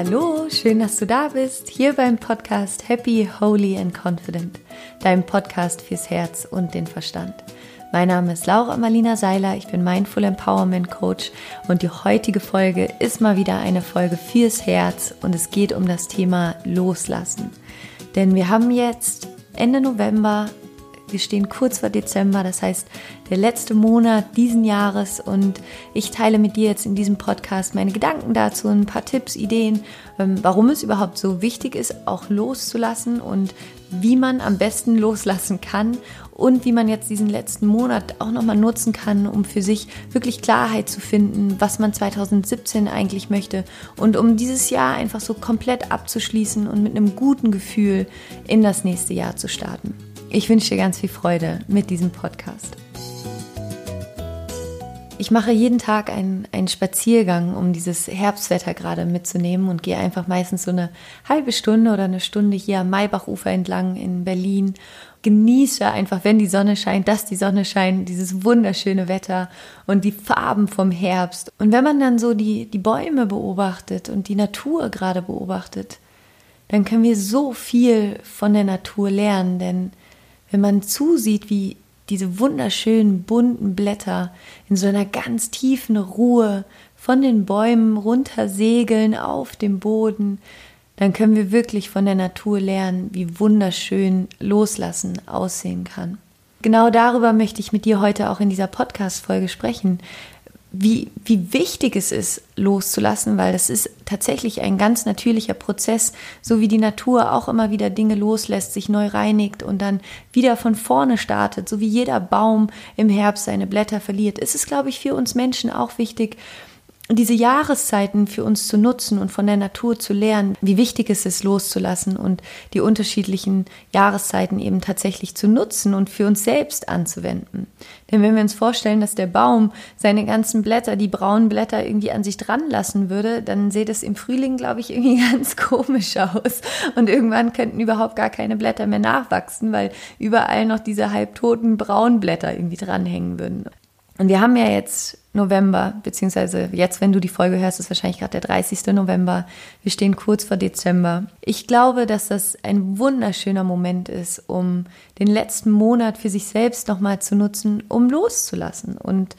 Hallo, schön, dass du da bist, hier beim Podcast Happy, Holy and Confident, deinem Podcast fürs Herz und den Verstand. Mein Name ist Laura Marlina Seiler, ich bin Mindful Empowerment Coach und die heutige Folge ist mal wieder eine Folge fürs Herz und es geht um das Thema Loslassen. Denn wir haben jetzt Ende November, wir stehen kurz vor Dezember, das heißt der letzte Monat diesen Jahres und ich teile mit dir jetzt in diesem Podcast meine Gedanken dazu, ein paar Tipps, Ideen, ähm, warum es überhaupt so wichtig ist, auch loszulassen und wie man am besten loslassen kann und wie man jetzt diesen letzten Monat auch nochmal nutzen kann, um für sich wirklich Klarheit zu finden, was man 2017 eigentlich möchte und um dieses Jahr einfach so komplett abzuschließen und mit einem guten Gefühl in das nächste Jahr zu starten. Ich wünsche dir ganz viel Freude mit diesem Podcast. Ich mache jeden Tag einen, einen Spaziergang, um dieses Herbstwetter gerade mitzunehmen und gehe einfach meistens so eine halbe Stunde oder eine Stunde hier am Maybachufer entlang in Berlin. Genieße einfach, wenn die Sonne scheint, dass die Sonne scheint, dieses wunderschöne Wetter und die Farben vom Herbst. Und wenn man dann so die, die Bäume beobachtet und die Natur gerade beobachtet, dann können wir so viel von der Natur lernen, denn wenn man zusieht, wie diese wunderschönen bunten Blätter in so einer ganz tiefen Ruhe von den Bäumen runtersegeln auf dem Boden, dann können wir wirklich von der Natur lernen, wie wunderschön Loslassen aussehen kann. Genau darüber möchte ich mit dir heute auch in dieser Podcast-Folge sprechen wie, wie wichtig es ist, loszulassen, weil das ist tatsächlich ein ganz natürlicher Prozess, so wie die Natur auch immer wieder Dinge loslässt, sich neu reinigt und dann wieder von vorne startet, so wie jeder Baum im Herbst seine Blätter verliert. Ist es, glaube ich, für uns Menschen auch wichtig, diese Jahreszeiten für uns zu nutzen und von der Natur zu lernen, wie wichtig es ist, loszulassen und die unterschiedlichen Jahreszeiten eben tatsächlich zu nutzen und für uns selbst anzuwenden. Denn wenn wir uns vorstellen, dass der Baum seine ganzen Blätter, die braunen Blätter irgendwie an sich dran lassen würde, dann sieht es im Frühling, glaube ich, irgendwie ganz komisch aus. Und irgendwann könnten überhaupt gar keine Blätter mehr nachwachsen, weil überall noch diese halbtoten braunen Blätter irgendwie dranhängen würden. Und wir haben ja jetzt November, beziehungsweise jetzt, wenn du die Folge hörst, ist wahrscheinlich gerade der 30. November. Wir stehen kurz vor Dezember. Ich glaube, dass das ein wunderschöner Moment ist, um den letzten Monat für sich selbst nochmal zu nutzen, um loszulassen und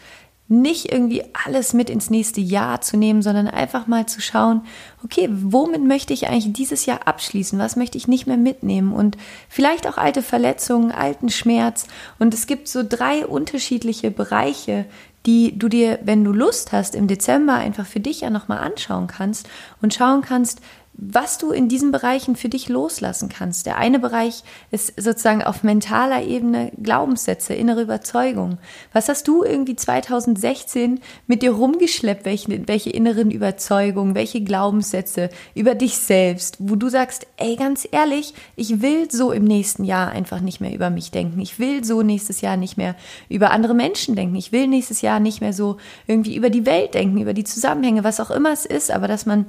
nicht irgendwie alles mit ins nächste Jahr zu nehmen, sondern einfach mal zu schauen, okay, womit möchte ich eigentlich dieses Jahr abschließen? Was möchte ich nicht mehr mitnehmen? Und vielleicht auch alte Verletzungen, alten Schmerz. Und es gibt so drei unterschiedliche Bereiche, die du dir, wenn du Lust hast, im Dezember einfach für dich ja nochmal anschauen kannst und schauen kannst, was du in diesen Bereichen für dich loslassen kannst. Der eine Bereich ist sozusagen auf mentaler Ebene Glaubenssätze, innere Überzeugung. Was hast du irgendwie 2016 mit dir rumgeschleppt? Welche, welche inneren Überzeugungen, welche Glaubenssätze über dich selbst, wo du sagst, ey, ganz ehrlich, ich will so im nächsten Jahr einfach nicht mehr über mich denken. Ich will so nächstes Jahr nicht mehr über andere Menschen denken. Ich will nächstes Jahr nicht mehr so irgendwie über die Welt denken, über die Zusammenhänge, was auch immer es ist, aber dass man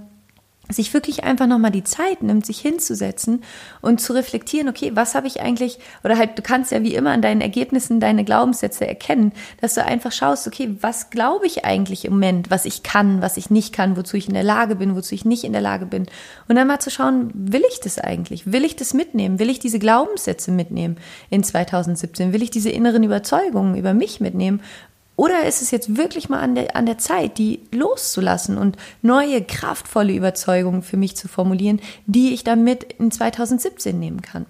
sich wirklich einfach nochmal die Zeit nimmt, sich hinzusetzen und zu reflektieren, okay, was habe ich eigentlich, oder halt, du kannst ja wie immer an deinen Ergebnissen deine Glaubenssätze erkennen, dass du einfach schaust, okay, was glaube ich eigentlich im Moment, was ich kann, was ich nicht kann, wozu ich in der Lage bin, wozu ich nicht in der Lage bin. Und dann mal zu schauen, will ich das eigentlich? Will ich das mitnehmen? Will ich diese Glaubenssätze mitnehmen in 2017? Will ich diese inneren Überzeugungen über mich mitnehmen? Oder ist es jetzt wirklich mal an der, an der Zeit, die loszulassen und neue, kraftvolle Überzeugungen für mich zu formulieren, die ich dann mit in 2017 nehmen kann?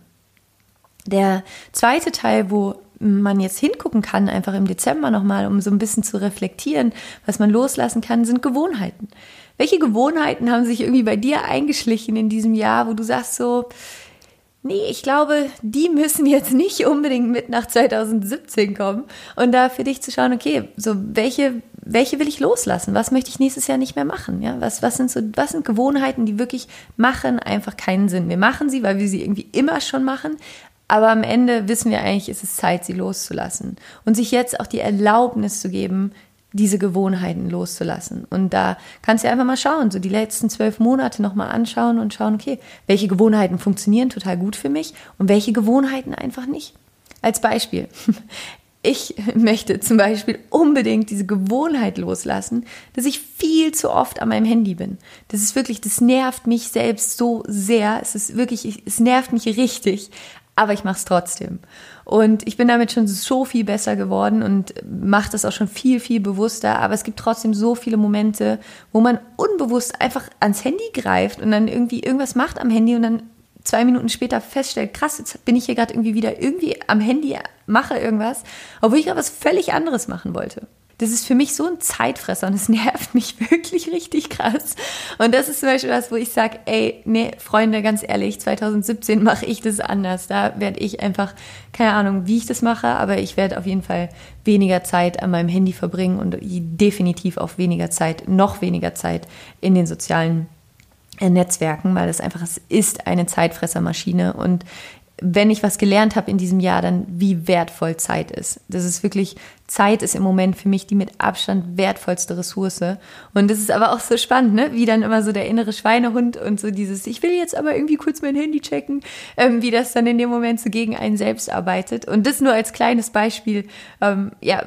Der zweite Teil, wo man jetzt hingucken kann, einfach im Dezember nochmal, um so ein bisschen zu reflektieren, was man loslassen kann, sind Gewohnheiten. Welche Gewohnheiten haben sich irgendwie bei dir eingeschlichen in diesem Jahr, wo du sagst so, Nee, ich glaube, die müssen jetzt nicht unbedingt mit nach 2017 kommen und da für dich zu schauen, okay, so welche, welche will ich loslassen? Was möchte ich nächstes Jahr nicht mehr machen? Ja, was, was sind so, was sind Gewohnheiten, die wirklich machen einfach keinen Sinn? Wir machen sie, weil wir sie irgendwie immer schon machen, aber am Ende wissen wir eigentlich, ist es Zeit, sie loszulassen und sich jetzt auch die Erlaubnis zu geben, diese Gewohnheiten loszulassen. Und da kannst du einfach mal schauen, so die letzten zwölf Monate nochmal anschauen und schauen, okay, welche Gewohnheiten funktionieren total gut für mich und welche Gewohnheiten einfach nicht. Als Beispiel. ich möchte zum Beispiel unbedingt diese Gewohnheit loslassen, dass ich viel zu oft an meinem Handy bin. Das ist wirklich, das nervt mich selbst so sehr. Es ist wirklich, es nervt mich richtig, aber ich mache es trotzdem. Und ich bin damit schon so viel besser geworden und mache das auch schon viel, viel bewusster. Aber es gibt trotzdem so viele Momente, wo man unbewusst einfach ans Handy greift und dann irgendwie irgendwas macht am Handy und dann zwei Minuten später feststellt, krass, jetzt bin ich hier gerade irgendwie wieder irgendwie am Handy, mache irgendwas, obwohl ich gerade was völlig anderes machen wollte. Das ist für mich so ein Zeitfresser und es nervt mich wirklich richtig krass. Und das ist zum Beispiel was, wo ich sage, ey, nee, Freunde, ganz ehrlich, 2017 mache ich das anders. Da werde ich einfach, keine Ahnung, wie ich das mache, aber ich werde auf jeden Fall weniger Zeit an meinem Handy verbringen und definitiv auch weniger Zeit, noch weniger Zeit in den sozialen Netzwerken, weil es einfach, es ist eine Zeitfressermaschine und wenn ich was gelernt habe in diesem Jahr, dann wie wertvoll Zeit ist. Das ist wirklich, Zeit ist im Moment für mich die mit Abstand wertvollste Ressource. Und das ist aber auch so spannend, ne? wie dann immer so der innere Schweinehund und so dieses, ich will jetzt aber irgendwie kurz mein Handy checken, ähm, wie das dann in dem Moment so gegen einen selbst arbeitet. Und das nur als kleines Beispiel, ähm, ja,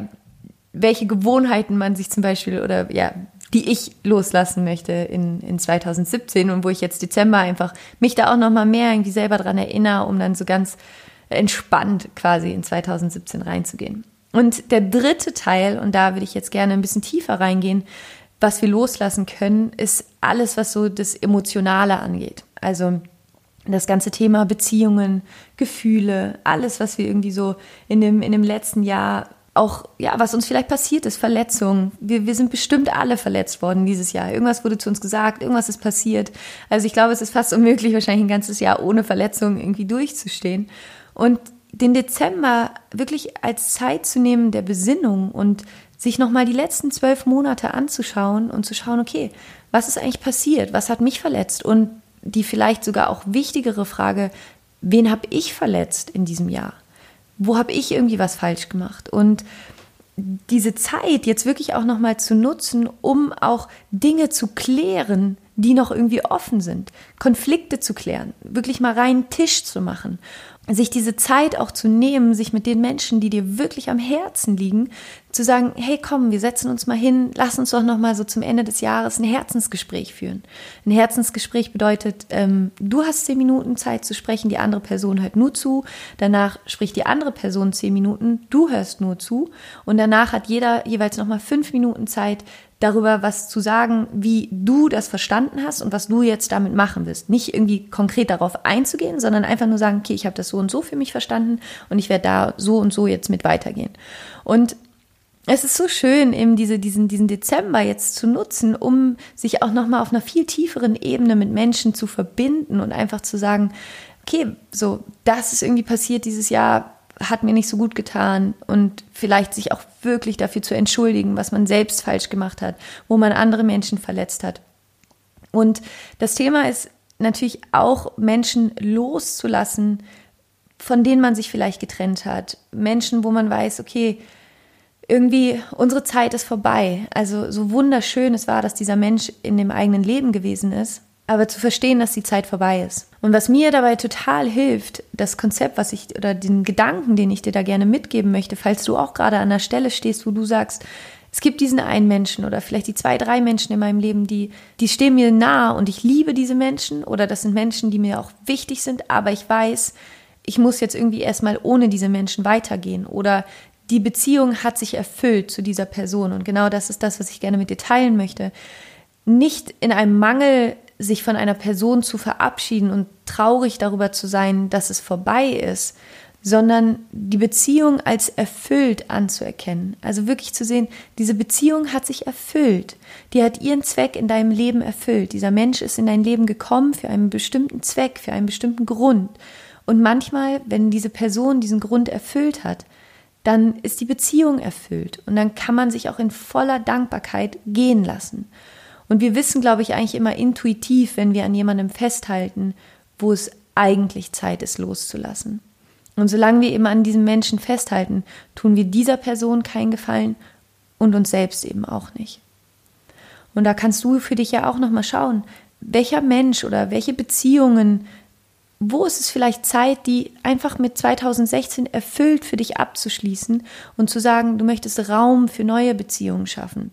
welche Gewohnheiten man sich zum Beispiel oder ja, die ich loslassen möchte in, in 2017 und wo ich jetzt Dezember einfach mich da auch noch mal mehr irgendwie selber dran erinnere, um dann so ganz entspannt quasi in 2017 reinzugehen. Und der dritte Teil, und da würde ich jetzt gerne ein bisschen tiefer reingehen, was wir loslassen können, ist alles, was so das Emotionale angeht. Also das ganze Thema Beziehungen, Gefühle, alles, was wir irgendwie so in dem, in dem letzten Jahr auch, ja, was uns vielleicht passiert ist, Verletzungen. Wir, wir sind bestimmt alle verletzt worden dieses Jahr. Irgendwas wurde zu uns gesagt, irgendwas ist passiert. Also ich glaube, es ist fast unmöglich, wahrscheinlich ein ganzes Jahr ohne Verletzungen irgendwie durchzustehen. Und den Dezember wirklich als Zeit zu nehmen der Besinnung und sich nochmal die letzten zwölf Monate anzuschauen und zu schauen, okay, was ist eigentlich passiert? Was hat mich verletzt? Und die vielleicht sogar auch wichtigere Frage, wen habe ich verletzt in diesem Jahr? Wo habe ich irgendwie was falsch gemacht? Und diese Zeit jetzt wirklich auch nochmal zu nutzen, um auch Dinge zu klären, die noch irgendwie offen sind, Konflikte zu klären, wirklich mal reinen Tisch zu machen sich diese Zeit auch zu nehmen, sich mit den Menschen, die dir wirklich am Herzen liegen, zu sagen, hey komm, wir setzen uns mal hin, lass uns doch noch mal so zum Ende des Jahres ein Herzensgespräch führen. Ein Herzensgespräch bedeutet, ähm, du hast zehn Minuten Zeit zu sprechen, die andere Person hört nur zu, danach spricht die andere Person zehn Minuten, du hörst nur zu und danach hat jeder jeweils noch mal fünf Minuten Zeit, darüber was zu sagen, wie du das verstanden hast und was du jetzt damit machen willst. Nicht irgendwie konkret darauf einzugehen, sondern einfach nur sagen, okay, ich habe das so und so für mich verstanden und ich werde da so und so jetzt mit weitergehen. Und es ist so schön, eben diese, diesen, diesen Dezember jetzt zu nutzen, um sich auch nochmal auf einer viel tieferen Ebene mit Menschen zu verbinden und einfach zu sagen, okay, so, das ist irgendwie passiert dieses Jahr, hat mir nicht so gut getan und vielleicht sich auch wirklich dafür zu entschuldigen, was man selbst falsch gemacht hat, wo man andere Menschen verletzt hat. Und das Thema ist natürlich auch Menschen loszulassen, von denen man sich vielleicht getrennt hat. Menschen, wo man weiß, okay, irgendwie unsere Zeit ist vorbei. Also so wunderschön es war, dass dieser Mensch in dem eigenen Leben gewesen ist aber zu verstehen, dass die Zeit vorbei ist. Und was mir dabei total hilft, das Konzept, was ich oder den Gedanken, den ich dir da gerne mitgeben möchte, falls du auch gerade an der Stelle stehst, wo du sagst, es gibt diesen einen Menschen oder vielleicht die zwei, drei Menschen in meinem Leben, die, die stehen mir nahe und ich liebe diese Menschen oder das sind Menschen, die mir auch wichtig sind, aber ich weiß, ich muss jetzt irgendwie erstmal ohne diese Menschen weitergehen oder die Beziehung hat sich erfüllt zu dieser Person und genau das ist das, was ich gerne mit dir teilen möchte. Nicht in einem Mangel sich von einer Person zu verabschieden und traurig darüber zu sein, dass es vorbei ist, sondern die Beziehung als erfüllt anzuerkennen. Also wirklich zu sehen, diese Beziehung hat sich erfüllt. Die hat ihren Zweck in deinem Leben erfüllt. Dieser Mensch ist in dein Leben gekommen für einen bestimmten Zweck, für einen bestimmten Grund. Und manchmal, wenn diese Person diesen Grund erfüllt hat, dann ist die Beziehung erfüllt und dann kann man sich auch in voller Dankbarkeit gehen lassen. Und wir wissen, glaube ich, eigentlich immer intuitiv, wenn wir an jemandem festhalten, wo es eigentlich Zeit ist, loszulassen. Und solange wir eben an diesem Menschen festhalten, tun wir dieser Person keinen Gefallen und uns selbst eben auch nicht. Und da kannst du für dich ja auch nochmal schauen, welcher Mensch oder welche Beziehungen, wo ist es vielleicht Zeit, die einfach mit 2016 erfüllt für dich abzuschließen und zu sagen, du möchtest Raum für neue Beziehungen schaffen.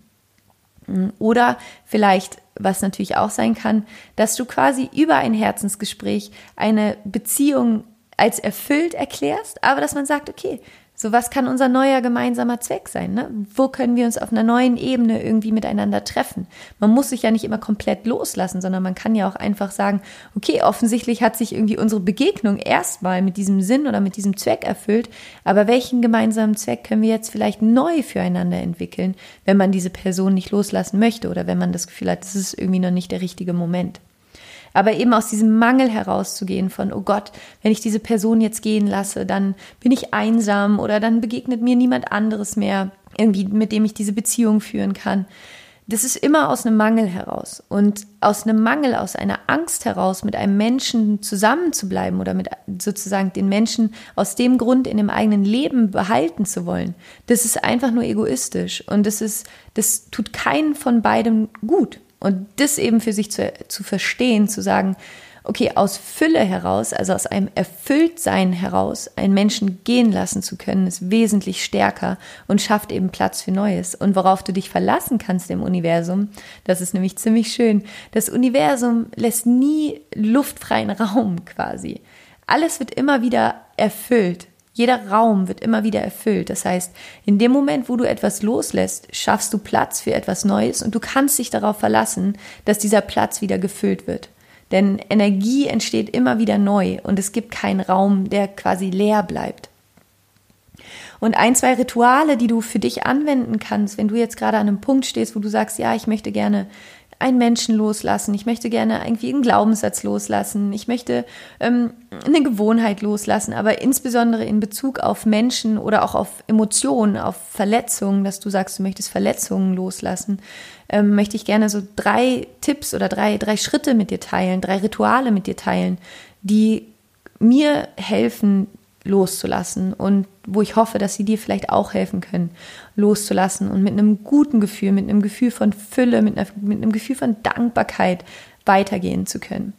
Oder vielleicht, was natürlich auch sein kann, dass du quasi über ein Herzensgespräch eine Beziehung als erfüllt erklärst, aber dass man sagt, okay, so, was kann unser neuer gemeinsamer Zweck sein? Ne? Wo können wir uns auf einer neuen Ebene irgendwie miteinander treffen? Man muss sich ja nicht immer komplett loslassen, sondern man kann ja auch einfach sagen, okay, offensichtlich hat sich irgendwie unsere Begegnung erstmal mit diesem Sinn oder mit diesem Zweck erfüllt, aber welchen gemeinsamen Zweck können wir jetzt vielleicht neu füreinander entwickeln, wenn man diese Person nicht loslassen möchte oder wenn man das Gefühl hat, das ist irgendwie noch nicht der richtige Moment aber eben aus diesem Mangel herauszugehen von, oh Gott, wenn ich diese Person jetzt gehen lasse, dann bin ich einsam oder dann begegnet mir niemand anderes mehr, irgendwie, mit dem ich diese Beziehung führen kann. Das ist immer aus einem Mangel heraus. Und aus einem Mangel, aus einer Angst heraus, mit einem Menschen zusammenzubleiben oder mit sozusagen den Menschen aus dem Grund in dem eigenen Leben behalten zu wollen, das ist einfach nur egoistisch. Und das ist, das tut keinen von beidem gut. Und das eben für sich zu, zu verstehen, zu sagen, okay, aus Fülle heraus, also aus einem Erfülltsein heraus, einen Menschen gehen lassen zu können, ist wesentlich stärker und schafft eben Platz für Neues. Und worauf du dich verlassen kannst im Universum, das ist nämlich ziemlich schön. Das Universum lässt nie luftfreien Raum quasi. Alles wird immer wieder erfüllt. Jeder Raum wird immer wieder erfüllt. Das heißt, in dem Moment, wo du etwas loslässt, schaffst du Platz für etwas Neues und du kannst dich darauf verlassen, dass dieser Platz wieder gefüllt wird. Denn Energie entsteht immer wieder neu und es gibt keinen Raum, der quasi leer bleibt. Und ein, zwei Rituale, die du für dich anwenden kannst, wenn du jetzt gerade an einem Punkt stehst, wo du sagst, ja, ich möchte gerne einen Menschen loslassen, ich möchte gerne irgendwie einen Glaubenssatz loslassen, ich möchte ähm, eine Gewohnheit loslassen, aber insbesondere in Bezug auf Menschen oder auch auf Emotionen, auf Verletzungen, dass du sagst, du möchtest Verletzungen loslassen, ähm, möchte ich gerne so drei Tipps oder drei, drei Schritte mit dir teilen, drei Rituale mit dir teilen, die mir helfen, loszulassen und wo ich hoffe, dass sie dir vielleicht auch helfen können, loszulassen und mit einem guten Gefühl, mit einem Gefühl von Fülle, mit, einer, mit einem Gefühl von Dankbarkeit weitergehen zu können.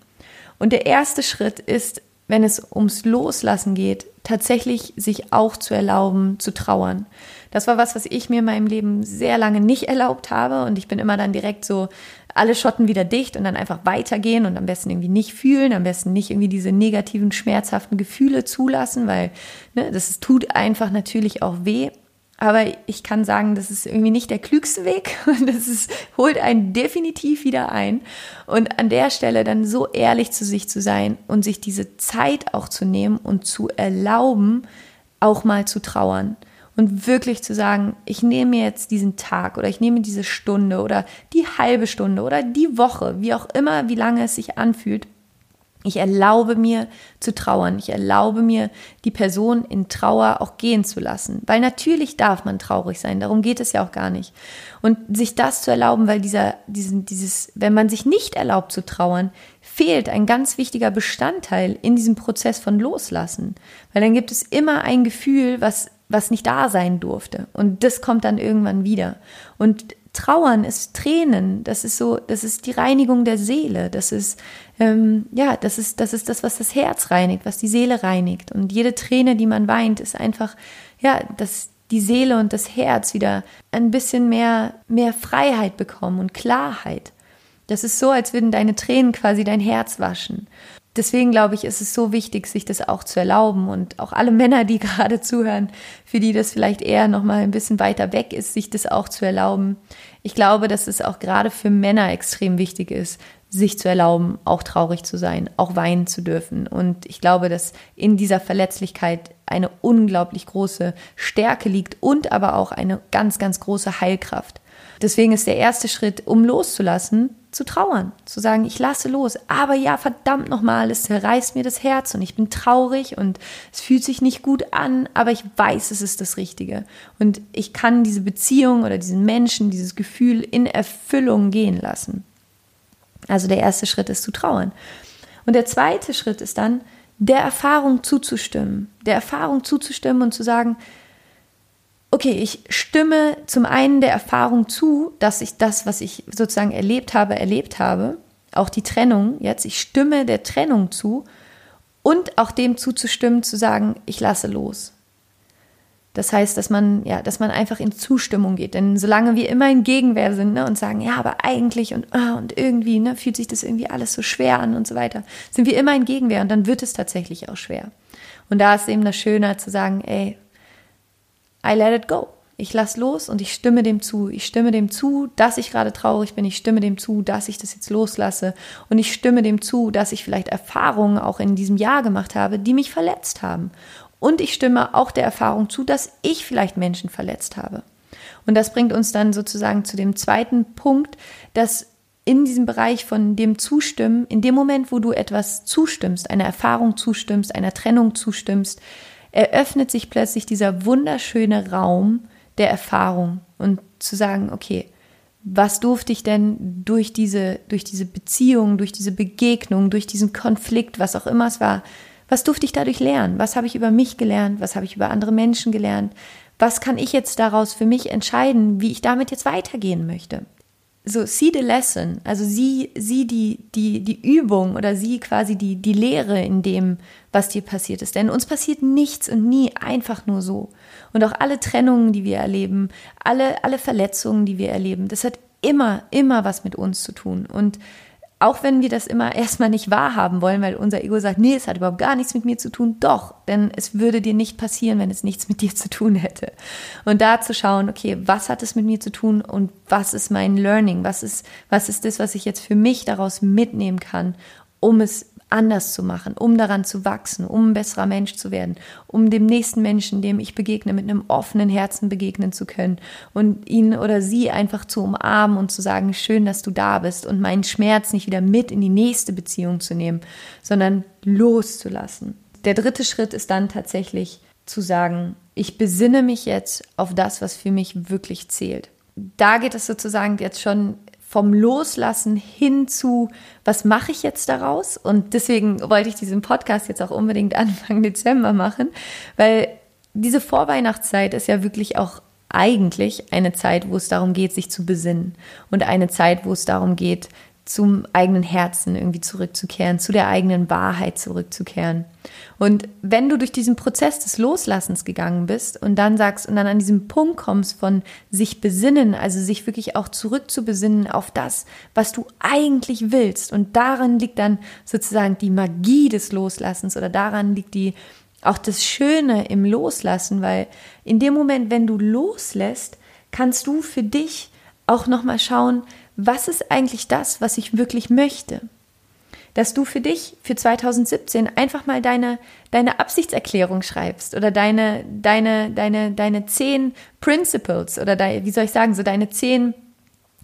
Und der erste Schritt ist, wenn es ums Loslassen geht, tatsächlich sich auch zu erlauben, zu trauern. Das war was, was ich mir in meinem Leben sehr lange nicht erlaubt habe und ich bin immer dann direkt so alle Schotten wieder dicht und dann einfach weitergehen und am besten irgendwie nicht fühlen, am besten nicht irgendwie diese negativen, schmerzhaften Gefühle zulassen, weil ne, das tut einfach natürlich auch weh. Aber ich kann sagen, das ist irgendwie nicht der klügste Weg und das ist, holt einen definitiv wieder ein. Und an der Stelle dann so ehrlich zu sich zu sein und sich diese Zeit auch zu nehmen und zu erlauben, auch mal zu trauern und wirklich zu sagen, ich nehme mir jetzt diesen Tag oder ich nehme diese Stunde oder die halbe Stunde oder die Woche, wie auch immer, wie lange es sich anfühlt. Ich erlaube mir zu trauern. Ich erlaube mir, die Person in Trauer auch gehen zu lassen. Weil natürlich darf man traurig sein. Darum geht es ja auch gar nicht. Und sich das zu erlauben, weil dieser, diesen, dieses, wenn man sich nicht erlaubt zu trauern, fehlt ein ganz wichtiger Bestandteil in diesem Prozess von Loslassen. Weil dann gibt es immer ein Gefühl, was was nicht da sein durfte. Und das kommt dann irgendwann wieder. Und Trauern ist Tränen. Das ist so, das ist die Reinigung der Seele. Das ist, ähm, ja, das ist, das ist das, was das Herz reinigt, was die Seele reinigt. Und jede Träne, die man weint, ist einfach, ja, dass die Seele und das Herz wieder ein bisschen mehr, mehr Freiheit bekommen und Klarheit. Das ist so, als würden deine Tränen quasi dein Herz waschen deswegen glaube ich, ist es so wichtig, sich das auch zu erlauben und auch alle Männer, die gerade zuhören, für die das vielleicht eher noch mal ein bisschen weiter weg ist, sich das auch zu erlauben. Ich glaube, dass es auch gerade für Männer extrem wichtig ist, sich zu erlauben, auch traurig zu sein, auch weinen zu dürfen. Und ich glaube, dass in dieser Verletzlichkeit eine unglaublich große Stärke liegt und aber auch eine ganz, ganz große Heilkraft. Deswegen ist der erste Schritt, um loszulassen, zu trauern, zu sagen, ich lasse los. Aber ja, verdammt nochmal, es zerreißt mir das Herz und ich bin traurig und es fühlt sich nicht gut an, aber ich weiß, es ist das Richtige. Und ich kann diese Beziehung oder diesen Menschen, dieses Gefühl in Erfüllung gehen lassen. Also der erste Schritt ist zu trauern. Und der zweite Schritt ist dann, der Erfahrung zuzustimmen. Der Erfahrung zuzustimmen und zu sagen, okay, ich stimme zum einen der Erfahrung zu, dass ich das, was ich sozusagen erlebt habe, erlebt habe, auch die Trennung jetzt, ich stimme der Trennung zu Und auch dem zuzustimmen, zu sagen, ich lasse los. Das heißt, dass man, ja, dass man einfach in Zustimmung geht. Denn solange wir immer in Gegenwehr sind ne, und sagen, ja, aber eigentlich und, ah, und irgendwie ne, fühlt sich das irgendwie alles so schwer an und so weiter, sind wir immer in Gegenwehr und dann wird es tatsächlich auch schwer. Und da ist eben das Schöne zu sagen, ey, I let it go. Ich lasse los und ich stimme dem zu. Ich stimme dem zu, dass ich gerade traurig bin. Ich stimme dem zu, dass ich das jetzt loslasse. Und ich stimme dem zu, dass ich vielleicht Erfahrungen auch in diesem Jahr gemacht habe, die mich verletzt haben. Und ich stimme auch der Erfahrung zu, dass ich vielleicht Menschen verletzt habe. Und das bringt uns dann sozusagen zu dem zweiten Punkt, dass in diesem Bereich von dem Zustimmen, in dem Moment, wo du etwas zustimmst, einer Erfahrung zustimmst, einer Trennung zustimmst, eröffnet sich plötzlich dieser wunderschöne Raum der Erfahrung und zu sagen, okay, was durfte ich denn durch diese, durch diese Beziehung, durch diese Begegnung, durch diesen Konflikt, was auch immer es war, was durfte ich dadurch lernen? Was habe ich über mich gelernt? Was habe ich über andere Menschen gelernt? Was kann ich jetzt daraus für mich entscheiden, wie ich damit jetzt weitergehen möchte? So, see the lesson, also sieh, sieh die, die, die Übung oder sieh quasi die, die Lehre in dem, was dir passiert ist. Denn uns passiert nichts und nie einfach nur so. Und auch alle Trennungen, die wir erleben, alle, alle Verletzungen, die wir erleben, das hat immer, immer was mit uns zu tun. Und auch wenn wir das immer erstmal nicht wahrhaben wollen, weil unser Ego sagt, nee, es hat überhaupt gar nichts mit mir zu tun, doch, denn es würde dir nicht passieren, wenn es nichts mit dir zu tun hätte. Und da zu schauen, okay, was hat es mit mir zu tun und was ist mein Learning, was ist, was ist das, was ich jetzt für mich daraus mitnehmen kann, um es anders zu machen, um daran zu wachsen, um ein besserer Mensch zu werden, um dem nächsten Menschen, dem ich begegne, mit einem offenen Herzen begegnen zu können und ihn oder sie einfach zu umarmen und zu sagen, schön, dass du da bist und meinen Schmerz nicht wieder mit in die nächste Beziehung zu nehmen, sondern loszulassen. Der dritte Schritt ist dann tatsächlich zu sagen, ich besinne mich jetzt auf das, was für mich wirklich zählt. Da geht es sozusagen jetzt schon vom Loslassen hin zu, was mache ich jetzt daraus? Und deswegen wollte ich diesen Podcast jetzt auch unbedingt Anfang Dezember machen, weil diese Vorweihnachtszeit ist ja wirklich auch eigentlich eine Zeit, wo es darum geht, sich zu besinnen und eine Zeit, wo es darum geht, zum eigenen Herzen irgendwie zurückzukehren, zu der eigenen Wahrheit zurückzukehren. Und wenn du durch diesen Prozess des Loslassens gegangen bist und dann sagst und dann an diesem Punkt kommst von sich besinnen, also sich wirklich auch zurückzubesinnen auf das, was du eigentlich willst und daran liegt dann sozusagen die Magie des Loslassens oder daran liegt die auch das Schöne im Loslassen, weil in dem Moment, wenn du loslässt, kannst du für dich auch noch mal schauen, was ist eigentlich das, was ich wirklich möchte? Dass du für dich, für 2017, einfach mal deine, deine Absichtserklärung schreibst oder deine, deine, deine, deine zehn Principles oder deine, wie soll ich sagen, so deine zehn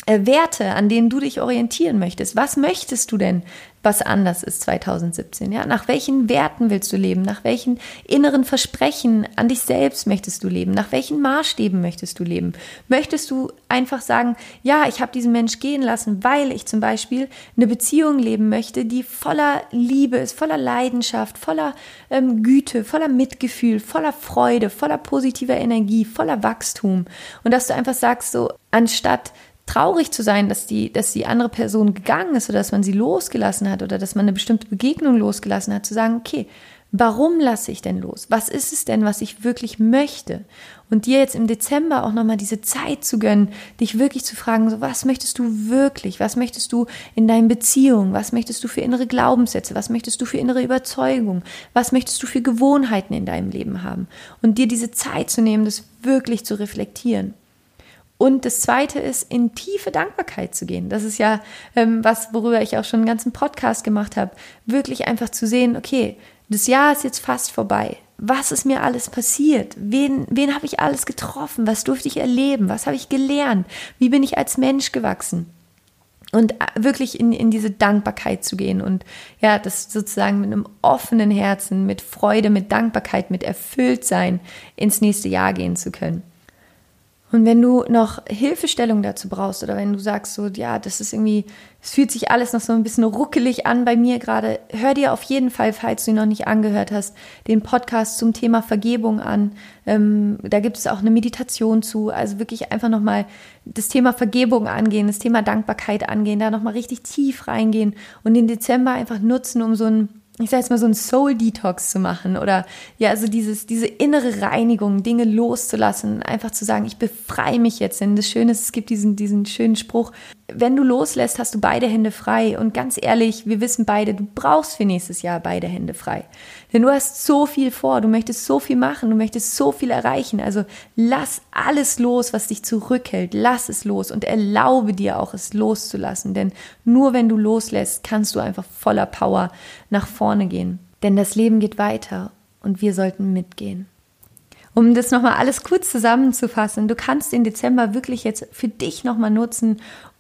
äh, Werte, an denen du dich orientieren möchtest. Was möchtest du denn, was anders ist 2017? Ja, nach welchen Werten willst du leben? Nach welchen inneren Versprechen an dich selbst möchtest du leben? Nach welchen Maßstäben möchtest du leben? Möchtest du einfach sagen, ja, ich habe diesen Mensch gehen lassen, weil ich zum Beispiel eine Beziehung leben möchte, die voller Liebe ist, voller Leidenschaft, voller ähm, Güte, voller Mitgefühl, voller Freude, voller positiver Energie, voller Wachstum. Und dass du einfach sagst, so anstatt traurig zu sein, dass die, dass die andere Person gegangen ist oder dass man sie losgelassen hat oder dass man eine bestimmte Begegnung losgelassen hat, zu sagen, okay, warum lasse ich denn los? Was ist es denn, was ich wirklich möchte? Und dir jetzt im Dezember auch nochmal diese Zeit zu gönnen, dich wirklich zu fragen, so, was möchtest du wirklich? Was möchtest du in deinen Beziehungen? Was möchtest du für innere Glaubenssätze? Was möchtest du für innere Überzeugung? Was möchtest du für Gewohnheiten in deinem Leben haben? Und dir diese Zeit zu nehmen, das wirklich zu reflektieren. Und das Zweite ist, in tiefe Dankbarkeit zu gehen. Das ist ja ähm, was, worüber ich auch schon einen ganzen Podcast gemacht habe. Wirklich einfach zu sehen, okay, das Jahr ist jetzt fast vorbei. Was ist mir alles passiert? Wen, wen habe ich alles getroffen? Was durfte ich erleben? Was habe ich gelernt? Wie bin ich als Mensch gewachsen? Und äh, wirklich in, in diese Dankbarkeit zu gehen und ja, das sozusagen mit einem offenen Herzen, mit Freude, mit Dankbarkeit, mit Erfülltsein ins nächste Jahr gehen zu können. Und wenn du noch Hilfestellung dazu brauchst oder wenn du sagst so, ja, das ist irgendwie, es fühlt sich alles noch so ein bisschen ruckelig an bei mir gerade, hör dir auf jeden Fall, falls du ihn noch nicht angehört hast, den Podcast zum Thema Vergebung an. Ähm, da gibt es auch eine Meditation zu. Also wirklich einfach nochmal das Thema Vergebung angehen, das Thema Dankbarkeit angehen, da nochmal richtig tief reingehen und den Dezember einfach nutzen, um so ein ich sage jetzt mal so ein Soul Detox zu machen oder ja, also dieses, diese innere Reinigung, Dinge loszulassen, einfach zu sagen, ich befreie mich jetzt. Denn das Schöne ist, es gibt diesen, diesen schönen Spruch, wenn du loslässt, hast du beide Hände frei. Und ganz ehrlich, wir wissen beide, du brauchst für nächstes Jahr beide Hände frei. Denn du hast so viel vor, du möchtest so viel machen, du möchtest so viel erreichen. Also lass alles los, was dich zurückhält. Lass es los und erlaube dir auch, es loszulassen. Denn nur wenn du loslässt, kannst du einfach voller Power nach vorne gehen. Denn das Leben geht weiter und wir sollten mitgehen. Um das nochmal alles kurz zusammenzufassen, du kannst den Dezember wirklich jetzt für dich nochmal nutzen,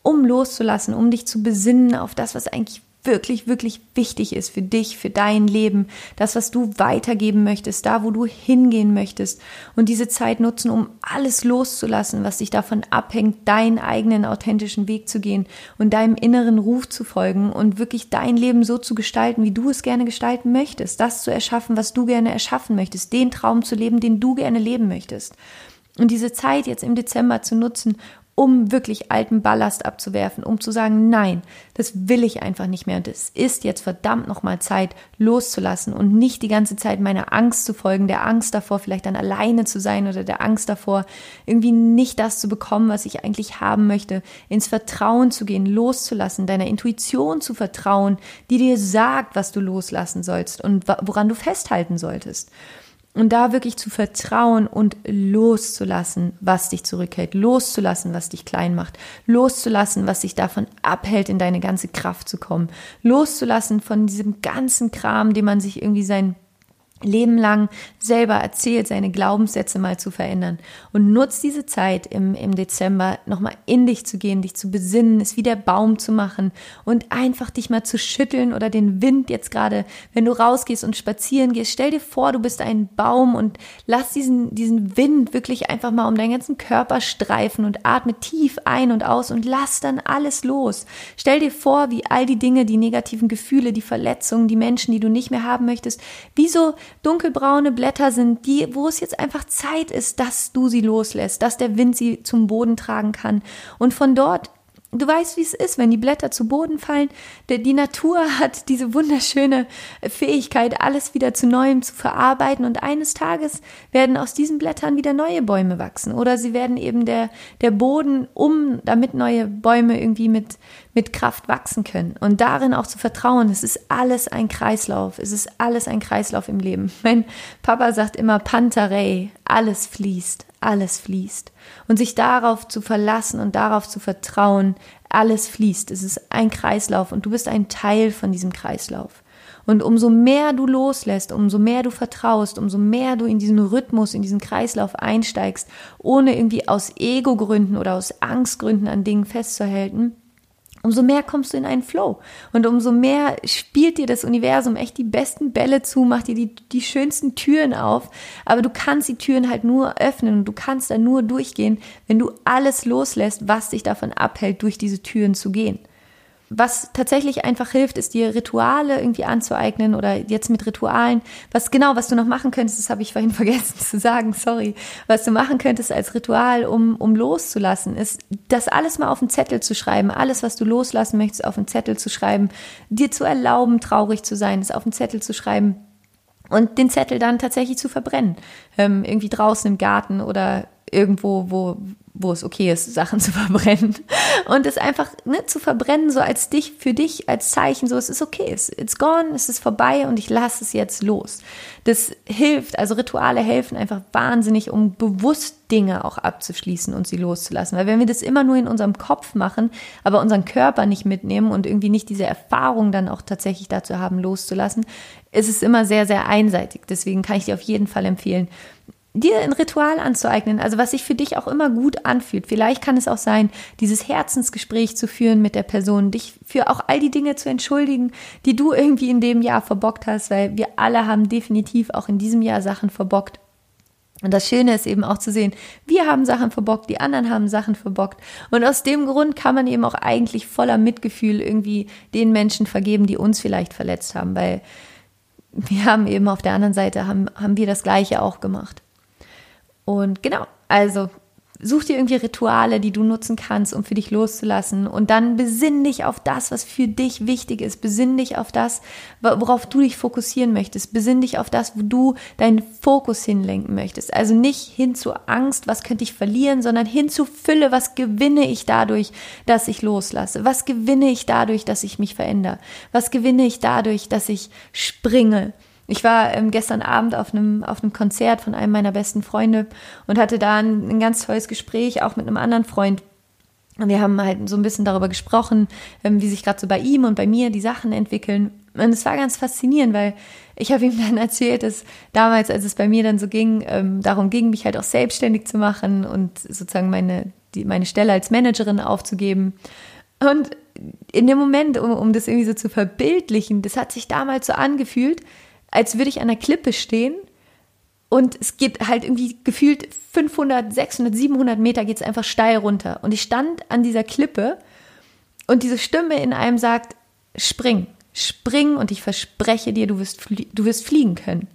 um loszulassen, um dich zu besinnen auf das, was eigentlich wirklich, wirklich wichtig ist für dich, für dein Leben, das, was du weitergeben möchtest, da, wo du hingehen möchtest. Und diese Zeit nutzen, um alles loszulassen, was dich davon abhängt, deinen eigenen authentischen Weg zu gehen und deinem inneren Ruf zu folgen und wirklich dein Leben so zu gestalten, wie du es gerne gestalten möchtest, das zu erschaffen, was du gerne erschaffen möchtest, den Traum zu leben, den du gerne leben möchtest. Und diese Zeit jetzt im Dezember zu nutzen, um wirklich alten Ballast abzuwerfen, um zu sagen, nein, das will ich einfach nicht mehr und es ist jetzt verdammt nochmal Zeit loszulassen und nicht die ganze Zeit meiner Angst zu folgen, der Angst davor, vielleicht dann alleine zu sein oder der Angst davor, irgendwie nicht das zu bekommen, was ich eigentlich haben möchte, ins Vertrauen zu gehen, loszulassen, deiner Intuition zu vertrauen, die dir sagt, was du loslassen sollst und woran du festhalten solltest. Und da wirklich zu vertrauen und loszulassen, was dich zurückhält, loszulassen, was dich klein macht, loszulassen, was dich davon abhält, in deine ganze Kraft zu kommen, loszulassen von diesem ganzen Kram, den man sich irgendwie sein Leben lang selber erzählt, seine Glaubenssätze mal zu verändern. Und nutzt diese Zeit im, im Dezember nochmal in dich zu gehen, dich zu besinnen, es wie der Baum zu machen und einfach dich mal zu schütteln oder den Wind jetzt gerade, wenn du rausgehst und spazieren gehst, stell dir vor, du bist ein Baum und lass diesen, diesen Wind wirklich einfach mal um deinen ganzen Körper streifen und atme tief ein und aus und lass dann alles los. Stell dir vor, wie all die Dinge, die negativen Gefühle, die Verletzungen, die Menschen, die du nicht mehr haben möchtest, wie so dunkelbraune Blätter sind, die, wo es jetzt einfach Zeit ist, dass du sie loslässt, dass der Wind sie zum Boden tragen kann. Und von dort Du weißt, wie es ist, wenn die Blätter zu Boden fallen. Die Natur hat diese wunderschöne Fähigkeit, alles wieder zu Neuem zu verarbeiten. Und eines Tages werden aus diesen Blättern wieder neue Bäume wachsen. Oder sie werden eben der, der Boden um, damit neue Bäume irgendwie mit, mit Kraft wachsen können. Und darin auch zu vertrauen, es ist alles ein Kreislauf. Es ist alles ein Kreislauf im Leben. Mein Papa sagt immer Pantarei, alles fließt, alles fließt. Und sich darauf zu verlassen und darauf zu vertrauen, alles fließt. Es ist ein Kreislauf und du bist ein Teil von diesem Kreislauf. Und umso mehr du loslässt, umso mehr du vertraust, umso mehr du in diesen Rhythmus, in diesen Kreislauf einsteigst, ohne irgendwie aus Ego-Gründen oder aus Angstgründen an Dingen festzuhalten, umso mehr kommst du in einen Flow. Und umso mehr spielt dir das Universum echt die besten Bälle zu, macht dir die, die schönsten Türen auf. Aber du kannst die Türen halt nur öffnen und du kannst da nur durchgehen, wenn du alles loslässt, was dich davon abhält, durch diese Türen zu gehen. Was tatsächlich einfach hilft, ist dir Rituale irgendwie anzueignen oder jetzt mit Ritualen. Was genau, was du noch machen könntest, das habe ich vorhin vergessen zu sagen, sorry. Was du machen könntest als Ritual, um, um loszulassen, ist, das alles mal auf den Zettel zu schreiben. Alles, was du loslassen möchtest, auf den Zettel zu schreiben. Dir zu erlauben, traurig zu sein, es auf den Zettel zu schreiben. Und den Zettel dann tatsächlich zu verbrennen. Ähm, irgendwie draußen im Garten oder irgendwo, wo, wo es okay ist, Sachen zu verbrennen. Und es einfach ne, zu verbrennen, so als dich, für dich, als Zeichen, so es ist okay, it's, it's gone, es ist vorbei und ich lasse es jetzt los. Das hilft, also Rituale helfen einfach wahnsinnig, um bewusst Dinge auch abzuschließen und sie loszulassen. Weil wenn wir das immer nur in unserem Kopf machen, aber unseren Körper nicht mitnehmen und irgendwie nicht diese Erfahrung dann auch tatsächlich dazu haben, loszulassen, ist es immer sehr, sehr einseitig. Deswegen kann ich dir auf jeden Fall empfehlen, dir ein Ritual anzueignen, also was sich für dich auch immer gut anfühlt. Vielleicht kann es auch sein, dieses Herzensgespräch zu führen mit der Person, dich für auch all die Dinge zu entschuldigen, die du irgendwie in dem Jahr verbockt hast, weil wir alle haben definitiv auch in diesem Jahr Sachen verbockt. Und das Schöne ist eben auch zu sehen, wir haben Sachen verbockt, die anderen haben Sachen verbockt. Und aus dem Grund kann man eben auch eigentlich voller Mitgefühl irgendwie den Menschen vergeben, die uns vielleicht verletzt haben, weil wir haben eben auf der anderen Seite, haben, haben wir das Gleiche auch gemacht. Und genau, also Such dir irgendwie Rituale, die du nutzen kannst, um für dich loszulassen. Und dann besinn dich auf das, was für dich wichtig ist. Besinn dich auf das, worauf du dich fokussieren möchtest. Besinn dich auf das, wo du deinen Fokus hinlenken möchtest. Also nicht hin zu Angst, was könnte ich verlieren, sondern hin zu Fülle, was gewinne ich dadurch, dass ich loslasse? Was gewinne ich dadurch, dass ich mich verändere? Was gewinne ich dadurch, dass ich springe? Ich war ähm, gestern Abend auf einem, auf einem Konzert von einem meiner besten Freunde und hatte da ein, ein ganz tolles Gespräch, auch mit einem anderen Freund. Und wir haben halt so ein bisschen darüber gesprochen, ähm, wie sich gerade so bei ihm und bei mir die Sachen entwickeln. Und es war ganz faszinierend, weil ich habe ihm dann erzählt, dass damals, als es bei mir dann so ging, ähm, darum ging, mich halt auch selbstständig zu machen und sozusagen meine, die, meine Stelle als Managerin aufzugeben. Und in dem Moment, um, um das irgendwie so zu verbildlichen, das hat sich damals so angefühlt, als würde ich an der Klippe stehen und es geht halt irgendwie gefühlt 500, 600, 700 Meter geht es einfach steil runter. Und ich stand an dieser Klippe und diese Stimme in einem sagt, spring, spring und ich verspreche dir, du wirst, du wirst fliegen können.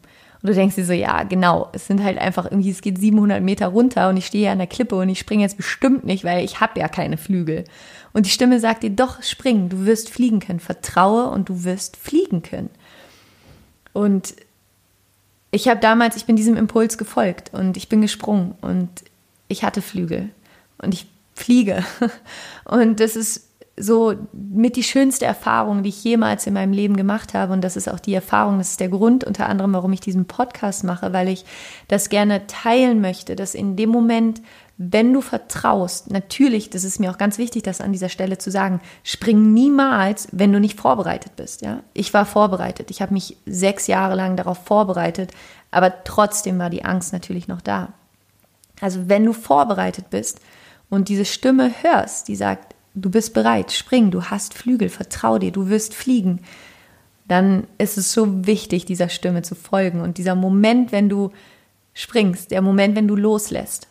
Und du denkst dir so, ja, genau, es sind halt einfach irgendwie, es geht 700 Meter runter und ich stehe an der Klippe und ich springe jetzt bestimmt nicht, weil ich habe ja keine Flügel. Und die Stimme sagt dir, doch, spring, du wirst fliegen können, vertraue und du wirst fliegen können. Und ich habe damals, ich bin diesem Impuls gefolgt und ich bin gesprungen und ich hatte Flügel und ich fliege. Und das ist so mit die schönste Erfahrung, die ich jemals in meinem Leben gemacht habe. Und das ist auch die Erfahrung, das ist der Grund unter anderem, warum ich diesen Podcast mache, weil ich das gerne teilen möchte, dass in dem Moment, wenn du vertraust, natürlich, das ist mir auch ganz wichtig, das an dieser Stelle zu sagen, spring niemals, wenn du nicht vorbereitet bist. Ja? Ich war vorbereitet. Ich habe mich sechs Jahre lang darauf vorbereitet, aber trotzdem war die Angst natürlich noch da. Also wenn du vorbereitet bist und diese Stimme hörst, die sagt, du bist bereit, spring, du hast Flügel, vertrau dir, du wirst fliegen, dann ist es so wichtig, dieser Stimme zu folgen. Und dieser Moment, wenn du springst, der Moment, wenn du loslässt,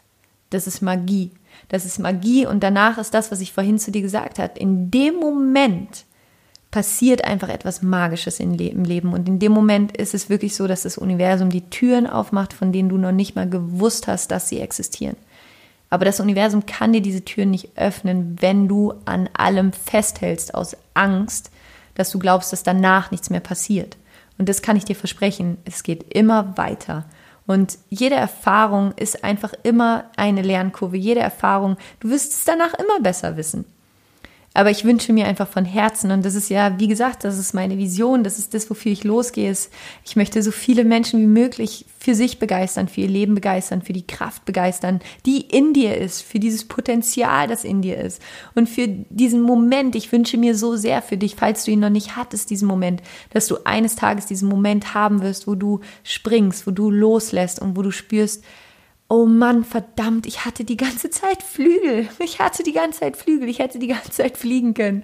das ist Magie. Das ist Magie und danach ist das, was ich vorhin zu dir gesagt habe. In dem Moment passiert einfach etwas Magisches im Leben. Und in dem Moment ist es wirklich so, dass das Universum die Türen aufmacht, von denen du noch nicht mal gewusst hast, dass sie existieren. Aber das Universum kann dir diese Türen nicht öffnen, wenn du an allem festhältst aus Angst, dass du glaubst, dass danach nichts mehr passiert. Und das kann ich dir versprechen. Es geht immer weiter. Und jede Erfahrung ist einfach immer eine Lernkurve. Jede Erfahrung, du wirst es danach immer besser wissen. Aber ich wünsche mir einfach von Herzen, und das ist ja, wie gesagt, das ist meine Vision, das ist das, wofür ich losgehe. Ich möchte so viele Menschen wie möglich für sich begeistern, für ihr Leben begeistern, für die Kraft begeistern, die in dir ist, für dieses Potenzial, das in dir ist. Und für diesen Moment, ich wünsche mir so sehr für dich, falls du ihn noch nicht hattest, diesen Moment, dass du eines Tages diesen Moment haben wirst, wo du springst, wo du loslässt und wo du spürst, oh Mann, verdammt, ich hatte die ganze Zeit Flügel. Ich hatte die ganze Zeit Flügel. Ich hätte die ganze Zeit fliegen können.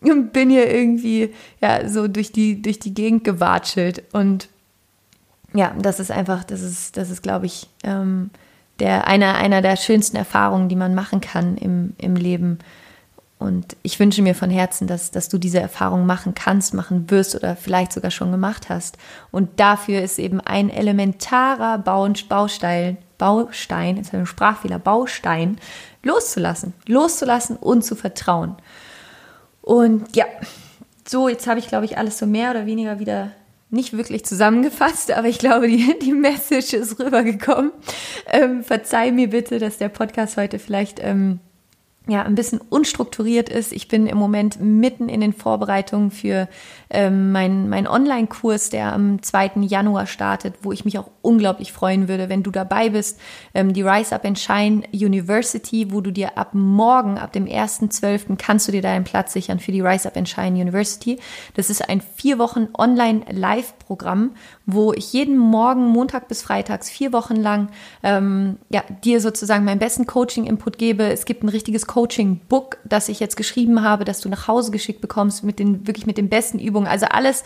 Und bin hier irgendwie, ja, so durch die, durch die Gegend gewatschelt. Und ja, das ist einfach, das ist, das ist, glaube ich, ähm, der, einer, einer der schönsten Erfahrungen, die man machen kann im, im Leben. Und ich wünsche mir von Herzen, dass, dass du diese Erfahrung machen kannst, machen wirst oder vielleicht sogar schon gemacht hast. Und dafür ist eben ein elementarer Baustein, Baustein, jetzt habe ich einen Sprachfehler, Baustein, loszulassen. Loszulassen und zu vertrauen. Und ja, so, jetzt habe ich, glaube ich, alles so mehr oder weniger wieder nicht wirklich zusammengefasst, aber ich glaube, die, die Message ist rübergekommen. Ähm, verzeih mir bitte, dass der Podcast heute vielleicht ähm, ja, ein bisschen unstrukturiert ist. Ich bin im Moment mitten in den Vorbereitungen für ähm, meinen mein Online-Kurs, der am 2. Januar startet, wo ich mich auch unglaublich freuen würde, wenn du dabei bist. Ähm, die Rise Up and Shine University, wo du dir ab morgen, ab dem 1.12. kannst du dir deinen Platz sichern für die Rise Up and Shine University. Das ist ein vier Wochen Online-Live-Programm, wo ich jeden Morgen, Montag bis Freitags, vier Wochen lang ähm, ja, dir sozusagen meinen besten Coaching-Input gebe. Es gibt ein richtiges Coaching-Book, das ich jetzt geschrieben habe, das du nach Hause geschickt bekommst mit den wirklich mit den besten Übungen. Also alles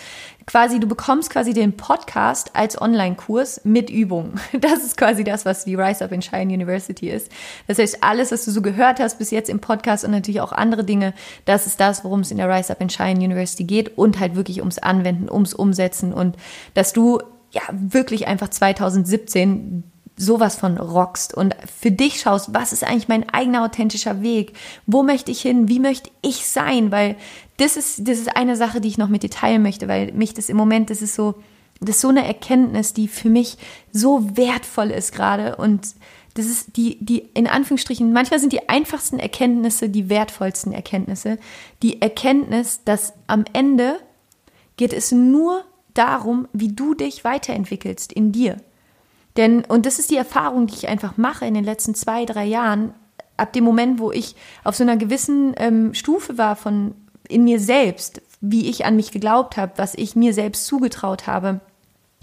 quasi, du bekommst quasi den Podcast als Online-Kurs mit Übungen. Das ist quasi das, was die Rise Up in Shine University ist. Das heißt, alles, was du so gehört hast bis jetzt im Podcast und natürlich auch andere Dinge, das ist das, worum es in der Rise Up in Shine University geht und halt wirklich ums Anwenden, ums Umsetzen und dass du ja wirklich einfach 2017 sowas von rockst und für dich schaust, was ist eigentlich mein eigener authentischer Weg? Wo möchte ich hin? Wie möchte ich sein? Weil das ist, das ist eine Sache, die ich noch mit dir teilen möchte, weil mich das im Moment, das ist so, das ist so eine Erkenntnis, die für mich so wertvoll ist gerade und das ist die, die, in Anführungsstrichen, manchmal sind die einfachsten Erkenntnisse die wertvollsten Erkenntnisse. Die Erkenntnis, dass am Ende geht es nur darum, wie du dich weiterentwickelst in dir. Denn, und das ist die Erfahrung, die ich einfach mache in den letzten zwei, drei Jahren, ab dem Moment, wo ich auf so einer gewissen ähm, Stufe war von in mir selbst, wie ich an mich geglaubt habe, was ich mir selbst zugetraut habe,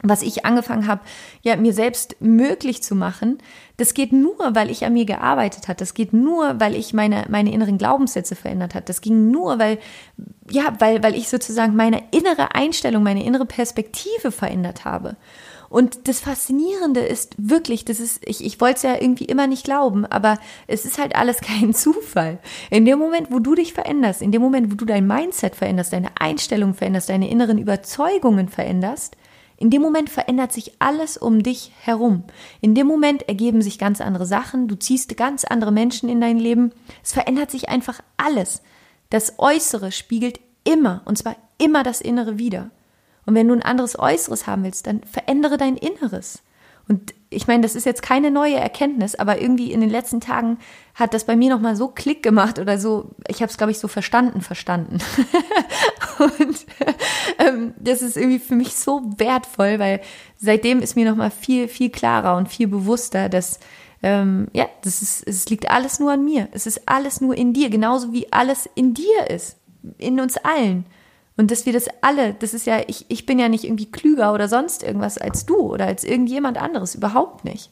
was ich angefangen habe, ja, mir selbst möglich zu machen, das geht nur, weil ich an mir gearbeitet hat. Das geht nur, weil ich meine, meine inneren Glaubenssätze verändert hat. Das ging nur, weil, ja, weil, weil ich sozusagen meine innere Einstellung, meine innere Perspektive verändert habe. Und das Faszinierende ist wirklich, das ist, ich, ich wollte es ja irgendwie immer nicht glauben, aber es ist halt alles kein Zufall. In dem Moment, wo du dich veränderst, in dem Moment, wo du dein Mindset veränderst, deine Einstellung veränderst, deine inneren Überzeugungen veränderst, in dem Moment verändert sich alles um dich herum. In dem Moment ergeben sich ganz andere Sachen, du ziehst ganz andere Menschen in dein Leben. Es verändert sich einfach alles. Das Äußere spiegelt immer, und zwar immer das Innere wieder. Und wenn du ein anderes Äußeres haben willst, dann verändere dein Inneres. Und ich meine, das ist jetzt keine neue Erkenntnis, aber irgendwie in den letzten Tagen hat das bei mir nochmal so Klick gemacht oder so, ich habe es, glaube ich, so verstanden, verstanden. und ähm, das ist irgendwie für mich so wertvoll, weil seitdem ist mir nochmal viel, viel klarer und viel bewusster, dass ähm, ja, das ist, es liegt alles nur an mir. Es ist alles nur in dir, genauso wie alles in dir ist, in uns allen. Und dass wir das alle, das ist ja, ich, ich bin ja nicht irgendwie klüger oder sonst irgendwas als du oder als irgendjemand anderes, überhaupt nicht.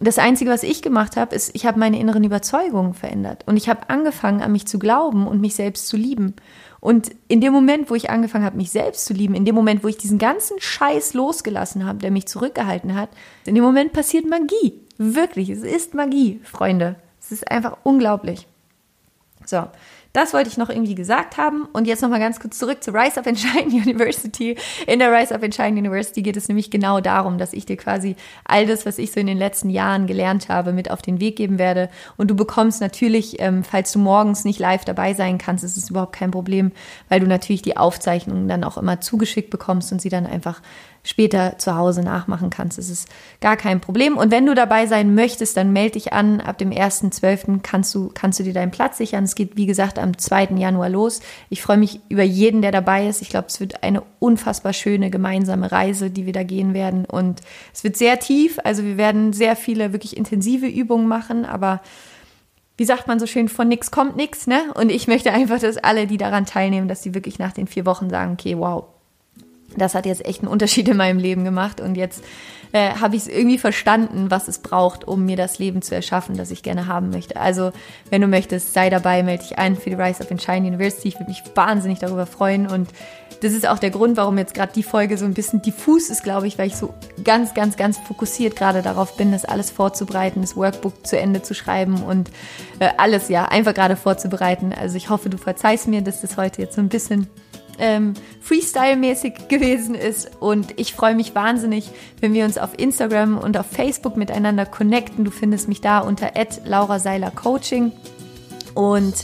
Das Einzige, was ich gemacht habe, ist, ich habe meine inneren Überzeugungen verändert und ich habe angefangen, an mich zu glauben und mich selbst zu lieben. Und in dem Moment, wo ich angefangen habe, mich selbst zu lieben, in dem Moment, wo ich diesen ganzen Scheiß losgelassen habe, der mich zurückgehalten hat, in dem Moment passiert Magie. Wirklich, es ist Magie, Freunde. Es ist einfach unglaublich. So, das wollte ich noch irgendwie gesagt haben. Und jetzt nochmal ganz kurz zurück zu Rise Up and Shine University. In der Rise Up and Shine University geht es nämlich genau darum, dass ich dir quasi all das, was ich so in den letzten Jahren gelernt habe, mit auf den Weg geben werde. Und du bekommst natürlich, ähm, falls du morgens nicht live dabei sein kannst, ist es überhaupt kein Problem, weil du natürlich die Aufzeichnungen dann auch immer zugeschickt bekommst und sie dann einfach später zu Hause nachmachen kannst. Das ist gar kein Problem. Und wenn du dabei sein möchtest, dann melde dich an. Ab dem 1.12. kannst du, kannst du dir deinen Platz sichern. Es geht, wie gesagt, am 2. Januar los. Ich freue mich über jeden, der dabei ist. Ich glaube, es wird eine unfassbar schöne gemeinsame Reise, die wir da gehen werden. Und es wird sehr tief. Also wir werden sehr viele wirklich intensive Übungen machen, aber wie sagt man so schön, von nix kommt nix, ne? Und ich möchte einfach, dass alle, die daran teilnehmen, dass sie wirklich nach den vier Wochen sagen, okay, wow, das hat jetzt echt einen Unterschied in meinem Leben gemacht und jetzt äh, habe ich es irgendwie verstanden, was es braucht, um mir das Leben zu erschaffen, das ich gerne haben möchte. Also, wenn du möchtest, sei dabei, melde dich ein für die Rise of and Shine University. Ich würde mich wahnsinnig darüber freuen und das ist auch der Grund, warum jetzt gerade die Folge so ein bisschen diffus ist, glaube ich, weil ich so ganz, ganz, ganz fokussiert gerade darauf bin, das alles vorzubereiten, das Workbook zu Ende zu schreiben und äh, alles ja einfach gerade vorzubereiten. Also ich hoffe, du verzeihst mir, dass das heute jetzt so ein bisschen ähm, Freestyle-mäßig gewesen ist. Und ich freue mich wahnsinnig, wenn wir uns auf Instagram und auf Facebook miteinander connecten. Du findest mich da unter Laura Seiler Coaching. Und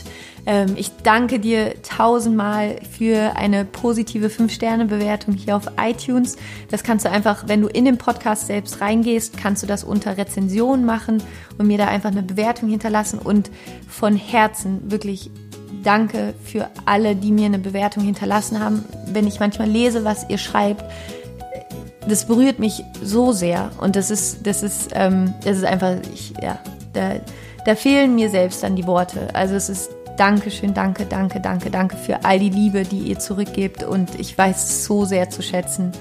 ähm, ich danke dir tausendmal für eine positive 5-Sterne-Bewertung hier auf iTunes. Das kannst du einfach, wenn du in den Podcast selbst reingehst, kannst du das unter Rezension machen und mir da einfach eine Bewertung hinterlassen und von Herzen wirklich danke für alle, die mir eine Bewertung hinterlassen haben. Wenn ich manchmal lese, was ihr schreibt, das berührt mich so sehr und das ist, das ist, ähm, das ist einfach, ich, ja, da, da fehlen mir selbst dann die Worte. Also es ist Dankeschön, danke, danke, danke, danke für all die Liebe, die ihr zurückgebt und ich weiß es so sehr zu schätzen.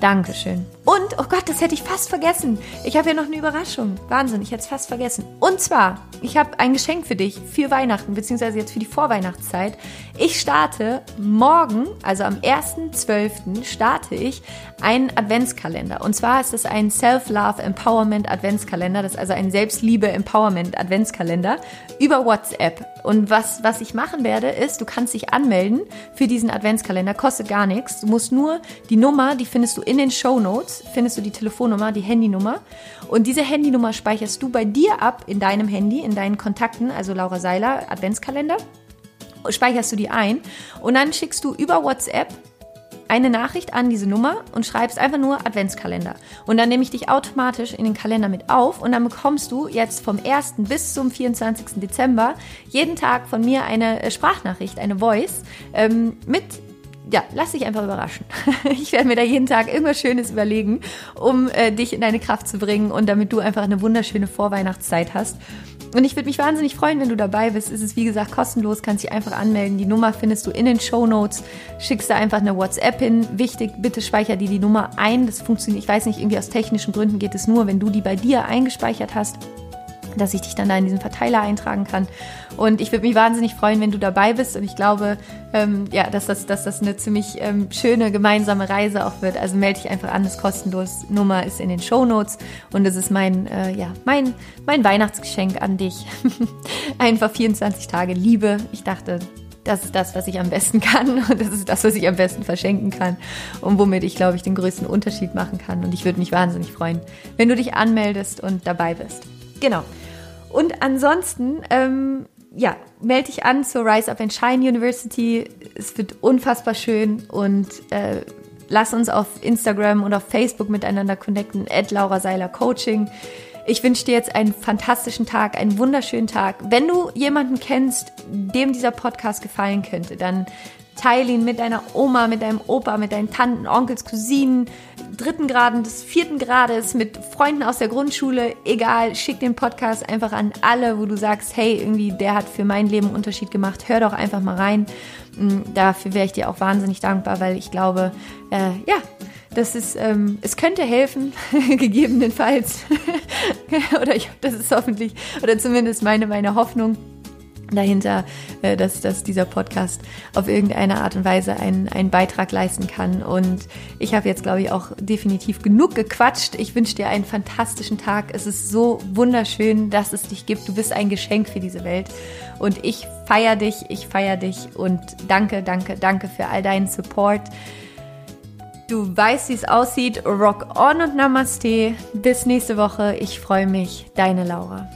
Dankeschön. Und, oh Gott, das hätte ich fast vergessen. Ich habe ja noch eine Überraschung. Wahnsinn, ich hätte es fast vergessen. Und zwar, ich habe ein Geschenk für dich für Weihnachten, beziehungsweise jetzt für die Vorweihnachtszeit. Ich starte morgen, also am 1.12. starte ich einen Adventskalender. Und zwar ist es ein Self-Love Empowerment Adventskalender. Das ist also ein Selbstliebe Empowerment Adventskalender über WhatsApp. Und was, was ich machen werde, ist, du kannst dich anmelden für diesen Adventskalender. Kostet gar nichts. Du musst nur die Nummer, die findest du in den Show Notes Findest du die Telefonnummer, die Handynummer. Und diese Handynummer speicherst du bei dir ab in deinem Handy, in deinen Kontakten, also Laura Seiler, Adventskalender. Speicherst du die ein und dann schickst du über WhatsApp eine Nachricht an diese Nummer und schreibst einfach nur Adventskalender. Und dann nehme ich dich automatisch in den Kalender mit auf und dann bekommst du jetzt vom 1. bis zum 24. Dezember jeden Tag von mir eine äh, Sprachnachricht, eine Voice ähm, mit ja, lass dich einfach überraschen. Ich werde mir da jeden Tag irgendwas Schönes überlegen, um äh, dich in deine Kraft zu bringen und damit du einfach eine wunderschöne Vorweihnachtszeit hast. Und ich würde mich wahnsinnig freuen, wenn du dabei bist. Es ist wie gesagt kostenlos, kannst dich einfach anmelden. Die Nummer findest du in den Show Notes. Schickst da einfach eine WhatsApp hin. Wichtig, bitte speicher dir die Nummer ein. Das funktioniert, ich weiß nicht, irgendwie aus technischen Gründen geht es nur, wenn du die bei dir eingespeichert hast dass ich dich dann da in diesen Verteiler eintragen kann. Und ich würde mich wahnsinnig freuen, wenn du dabei bist. Und ich glaube, ähm, ja, dass das, dass das eine ziemlich ähm, schöne gemeinsame Reise auch wird. Also melde dich einfach an, das kostenlos. Nummer ist in den Show Notes und es ist mein, äh, ja, mein, mein Weihnachtsgeschenk an dich. einfach 24 Tage Liebe. Ich dachte, das ist das, was ich am besten kann und das ist das, was ich am besten verschenken kann und womit ich, glaube ich, den größten Unterschied machen kann. Und ich würde mich wahnsinnig freuen, wenn du dich anmeldest und dabei bist. Genau. Und ansonsten, ähm, ja, melde dich an zur Rise Up and Shine University. Es wird unfassbar schön und äh, lass uns auf Instagram und auf Facebook miteinander connecten. Ed Laura Seiler Coaching. Ich wünsche dir jetzt einen fantastischen Tag, einen wunderschönen Tag. Wenn du jemanden kennst, dem dieser Podcast gefallen könnte, dann teile ihn mit deiner Oma, mit deinem Opa, mit deinen Tanten, Onkels, Cousinen, dritten Graden, des vierten Grades, mit Freunden aus der Grundschule, egal, schick den Podcast einfach an alle, wo du sagst, hey, irgendwie, der hat für mein Leben einen Unterschied gemacht, hör doch einfach mal rein. Mm, dafür wäre ich dir auch wahnsinnig dankbar, weil ich glaube, äh, ja, das ist, ähm, es könnte helfen, gegebenenfalls. oder ich, das ist hoffentlich, oder zumindest meine, meine Hoffnung dahinter, äh, dass, dass dieser Podcast auf irgendeine Art und Weise einen, einen Beitrag leisten kann. Und ich habe jetzt, glaube ich, auch definitiv genug gequatscht. Ich wünsche dir einen fantastischen Tag. Es ist so wunderschön, dass es dich gibt. Du bist ein Geschenk für diese Welt. Und ich feiere dich, ich feiere dich und danke, danke, danke für all deinen Support. Du weißt, wie es aussieht. Rock on und Namaste. Bis nächste Woche. Ich freue mich. Deine Laura.